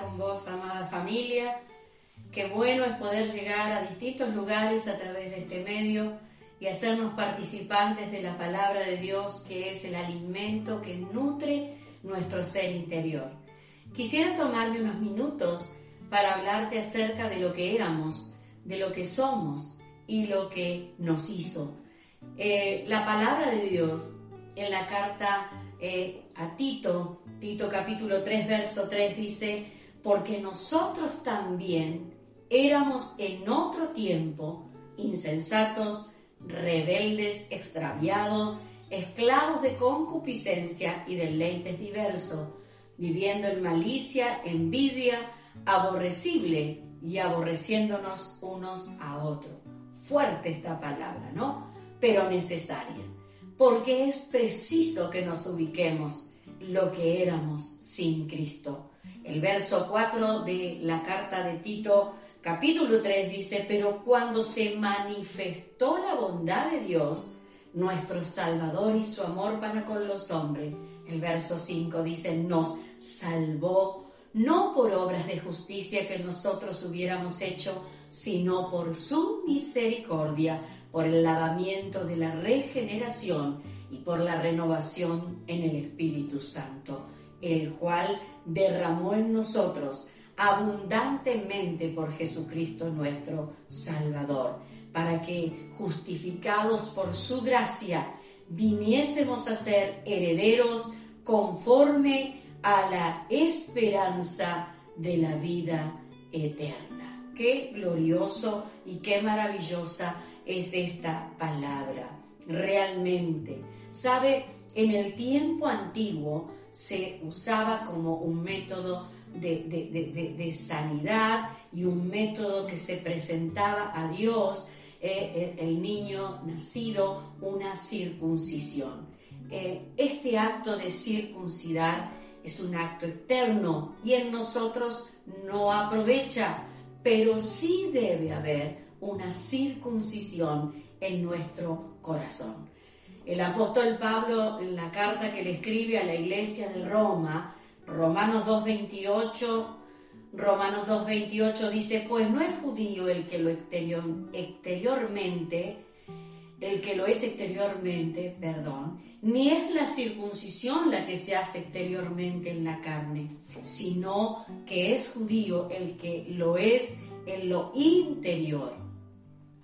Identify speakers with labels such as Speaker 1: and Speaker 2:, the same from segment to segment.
Speaker 1: con vos, amada familia. Qué bueno es poder llegar a distintos lugares a través de este medio y hacernos participantes de la palabra de Dios, que es el alimento que nutre nuestro ser interior. Quisiera tomarme unos minutos para hablarte acerca de lo que éramos, de lo que somos y lo que nos hizo. Eh, la palabra de Dios en la carta eh, a Tito, Tito capítulo 3, verso 3 dice, porque nosotros también éramos en otro tiempo insensatos, rebeldes, extraviados, esclavos de concupiscencia y deleites diversos, viviendo en malicia, envidia, aborrecible y aborreciéndonos unos a otros. Fuerte esta palabra, ¿no? Pero necesaria, porque es preciso que nos ubiquemos lo que éramos sin Cristo. El verso 4 de la carta de Tito capítulo 3 dice, pero cuando se manifestó la bondad de Dios, nuestro Salvador y su amor para con los hombres, el verso 5 dice, nos salvó no por obras de justicia que nosotros hubiéramos hecho, sino por su misericordia, por el lavamiento de la regeneración y por la renovación en el Espíritu Santo, el cual derramó en nosotros abundantemente por Jesucristo nuestro Salvador, para que, justificados por su gracia, viniésemos a ser herederos conforme a la esperanza de la vida eterna. Qué glorioso y qué maravillosa es esta palabra, realmente. ¿Sabe? En el tiempo antiguo se usaba como un método de, sanidad y un método que se presentaba a Dios, eh, eh, el niño nacido, una circuncisión. Eh, este acto de circuncidar es un acto eterno y en nosotros no aprovecha, pero sí debe haber una circuncisión en nuestro corazón. El apóstol Pablo, en la carta que le escribe a la iglesia de Roma, Romanos 2.28, Romanos 2.28 dice, pues no es judío el que lo exterior, exteriormente, el que lo es exteriormente, perdón, ni es la circuncisión la que se hace exteriormente en la carne, sino que es judío el que lo es en lo interior.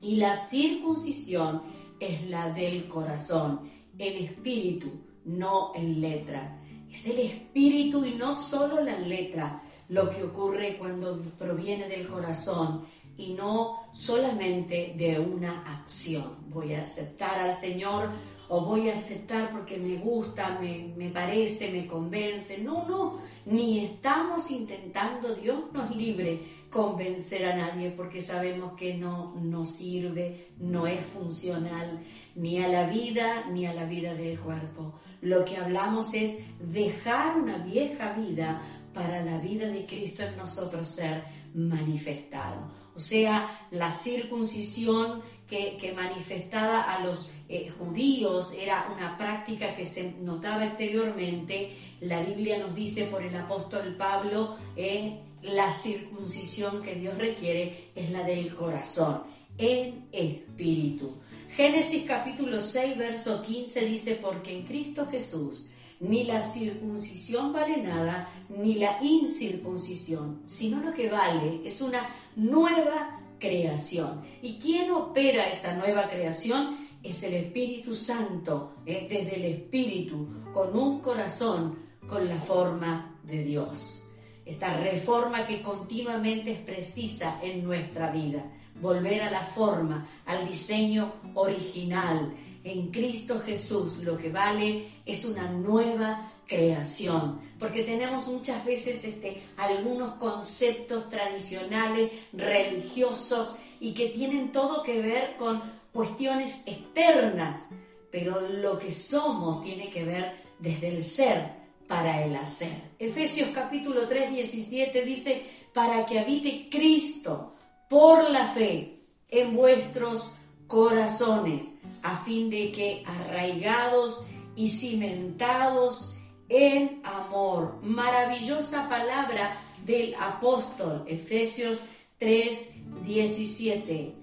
Speaker 1: Y la circuncisión es la del corazón, en espíritu, no en letra es el espíritu y no solo la letra lo que ocurre cuando proviene del corazón y no solamente de una acción. Voy a aceptar al Señor o voy a aceptar porque me gusta, me, me, parece, me convence. No, no, ni estamos intentando, Dios nos libre, convencer a nadie porque sabemos que no nos sirve, no es funcional ni a la vida ni a la vida del cuerpo. Lo que hablamos es dejar una vieja vida para la vida de Cristo en nosotros ser manifestado. O sea, la circuncisión que, manifestada a los eh, judíos era una práctica que se notaba exteriormente. La Biblia nos dice por el apóstol Pablo, eh, la circuncisión que Dios requiere es la del corazón, en espíritu. Génesis capítulo 6, verso 15 dice, porque en Cristo Jesús ni la circuncisión vale nada, ni la incircuncisión, sino lo que vale es una nueva creación. ¿Y quién opera esa nueva creación? Es el Espíritu Santo, ¿eh? desde el Espíritu, con un corazón, con la forma de Dios. Esta reforma que continuamente es precisa en nuestra vida volver a la forma, al diseño original. En Cristo Jesús lo que vale es una nueva creación, porque tenemos muchas veces este, algunos conceptos tradicionales, religiosos, y que tienen todo que ver con cuestiones externas, pero lo que somos tiene que ver desde el ser para el hacer. Efesios capítulo 3, 17 dice, para que habite Cristo por la fe en vuestros corazones, a fin de que arraigados y cimentados en amor, maravillosa palabra del apóstol, Efesios 3, 17.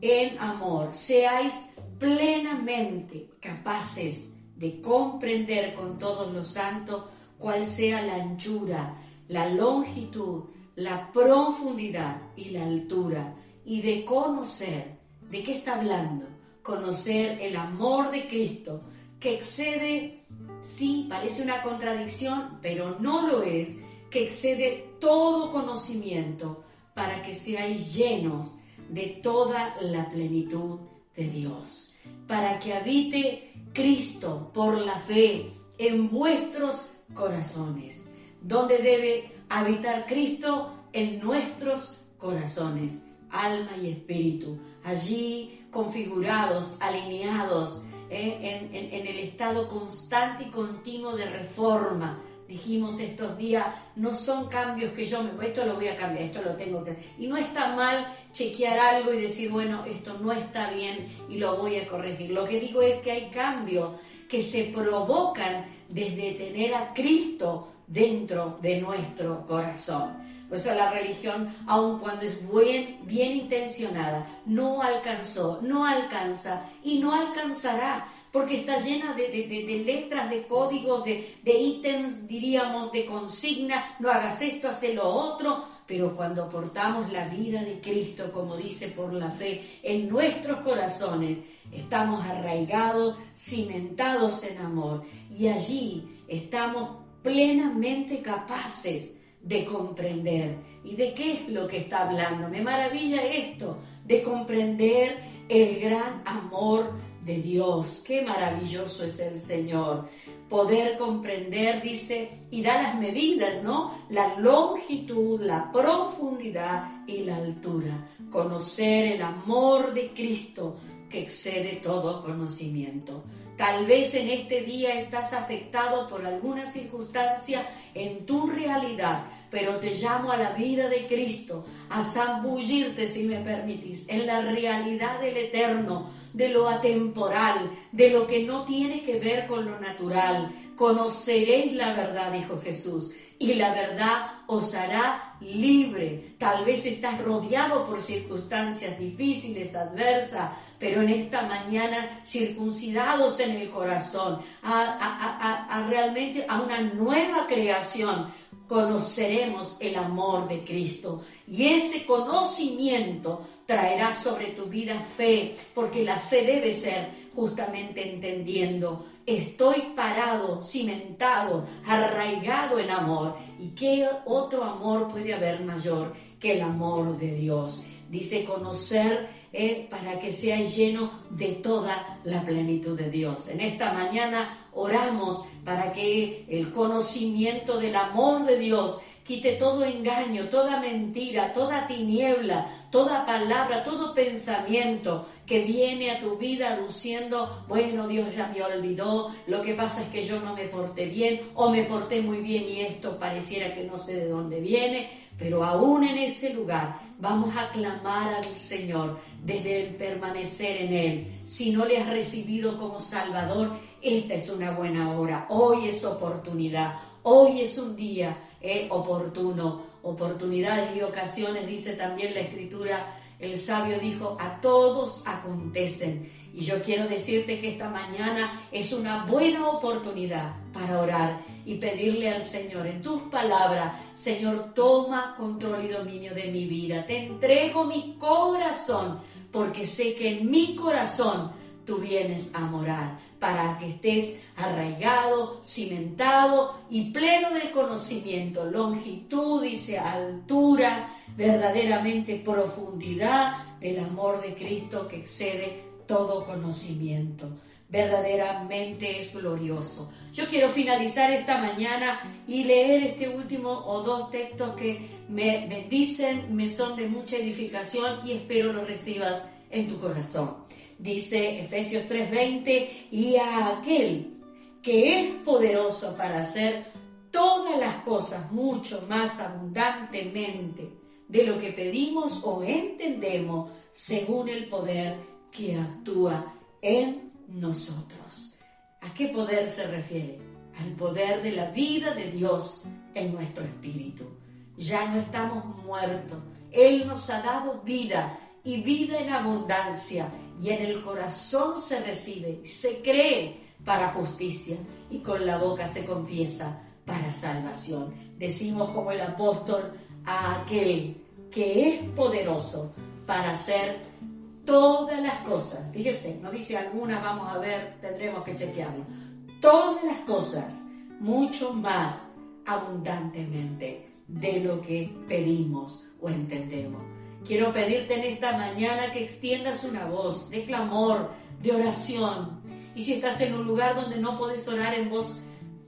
Speaker 1: En amor, seáis plenamente capaces de comprender con todos los santos cuál sea la anchura, la longitud, la profundidad y la altura, y de conocer, ¿de qué está hablando? Conocer el amor de Cristo, que excede, sí, parece una contradicción, pero no lo es, que excede todo conocimiento, para que seáis llenos de toda la plenitud de Dios, para que habite Cristo por la fe en vuestros corazones, donde debe habitar Cristo en nuestros corazones, alma y espíritu, allí configurados, alineados eh, en, el estado constante y continuo de reforma. Dijimos estos días, no son cambios que yo me... Esto lo voy a cambiar, esto lo tengo que... Y no está mal chequear algo y decir, bueno, esto no está bien y lo voy a corregir. Lo que digo es que hay cambios que se provocan desde tener a Cristo dentro de nuestro corazón. Por eso la religión, aun cuando es bien, bien intencionada, no alcanzó, no alcanza y no alcanzará, porque está llena de, de letras, de códigos, de, ítems, diríamos, de consignas, no hagas esto, haz lo otro, pero cuando portamos la vida de Cristo, como dice por la fe, en nuestros corazones, estamos arraigados, cimentados en amor, y allí estamos plenamente capaces de comprender. ¿Y de qué es lo que está hablando? Me maravilla esto, de comprender el gran amor de Dios. Qué maravilloso es el Señor. Poder comprender, dice, y da las medidas, ¿no? La longitud, la profundidad y la altura. Conocer el amor de Cristo que excede todo conocimiento. Tal vez en este día estás afectado por alguna circunstancia en tu realidad, pero te llamo a la vida de Cristo, a zambullirte, si me permitís, en la realidad del eterno, de lo atemporal, de lo que no tiene que ver con lo natural. Conoceréis la verdad, dijo Jesús, y la verdad os hará libre. Tal vez estás rodeado por circunstancias difíciles, adversas, pero en esta mañana circuncidados en el corazón, a, realmente a una nueva creación, conoceremos el amor de Cristo. Y ese conocimiento traerá sobre tu vida fe, porque la fe debe ser justamente entendiendo estoy parado, cimentado, arraigado en amor. ¿Y qué otro amor puede haber mayor que el amor de Dios? Dice conocer eh, para que sea lleno de toda la plenitud de Dios. En esta mañana oramos para que el conocimiento del amor de Dios quite todo engaño, toda mentira, toda tiniebla, toda palabra, todo pensamiento que viene a tu vida aduciendo, bueno, Dios ya me olvidó, lo que pasa es que yo no me porté bien o me porté muy bien y esto pareciera que no sé de dónde viene, pero aún en ese lugar vamos a clamar al Señor desde el permanecer en Él. Si no le has recibido como Salvador, esta es una buena hora, hoy es oportunidad, hoy es un día es oportuno. Oportunidades y ocasiones, dice también la escritura, el sabio dijo, a todos acontecen. Y yo quiero decirte que esta mañana es una buena oportunidad para orar y pedirle al Señor en tus palabras, Señor, toma control y dominio de mi vida. Te entrego mi corazón porque sé que en mi corazón tú vienes a morar, para que estés arraigado, cimentado y pleno del conocimiento, longitud, dice altura, verdaderamente profundidad del amor de Cristo que excede todo conocimiento. Verdaderamente es glorioso. Yo quiero finalizar esta mañana y leer este último o dos textos que me bendicen, me son de mucha edificación y espero lo recibas en tu corazón dice Efesios 3:20, y a aquel que es poderoso para hacer todas las cosas mucho más abundantemente de lo que pedimos o entendemos según el poder que actúa en nosotros. ¿A qué poder se refiere? Al poder de la vida de Dios en nuestro espíritu. ya no estamos muertos. Él nos ha dado vida y vida en abundancia y en el corazón se recibe, se cree para justicia y con la boca se confiesa para salvación. Decimos como el apóstol a aquel que es poderoso para hacer todas las cosas. Fíjese, no dice algunas, vamos a ver, tendremos que chequearlo. Todas las cosas, mucho más abundantemente de lo que pedimos o entendemos. Quiero pedirte en esta mañana que extiendas una voz de clamor, de oración. Y si estás en un lugar donde no puedes orar en voz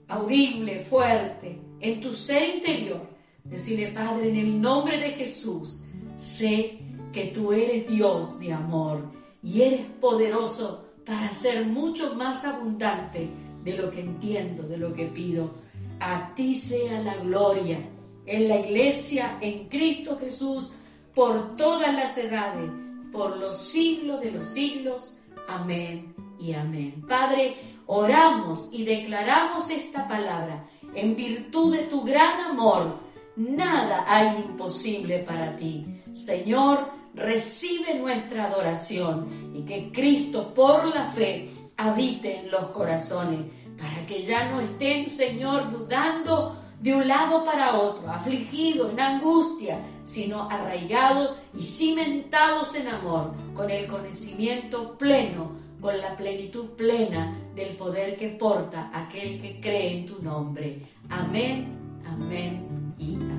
Speaker 1: audible, fuerte, en tu ser interior, decirle, Padre, en el nombre de Jesús, sé que tú eres Dios de amor y eres poderoso para ser mucho más abundante de lo que entiendo, de lo que pido. A ti sea la gloria en la iglesia, en Cristo Jesús, por todas las edades, por los siglos de los siglos. Amén y amén. Padre, oramos y declaramos esta palabra en virtud de tu gran amor. Nada hay imposible para ti. Señor, recibe nuestra adoración y que Cristo por la fe habite en los corazones, para que ya no estén, Señor, dudando de un lado para otro, afligidos, en angustia, sino arraigados y cimentados en amor, con el conocimiento pleno, con la plenitud plena del poder que porta aquel que cree en tu nombre. Amén, amén y amén.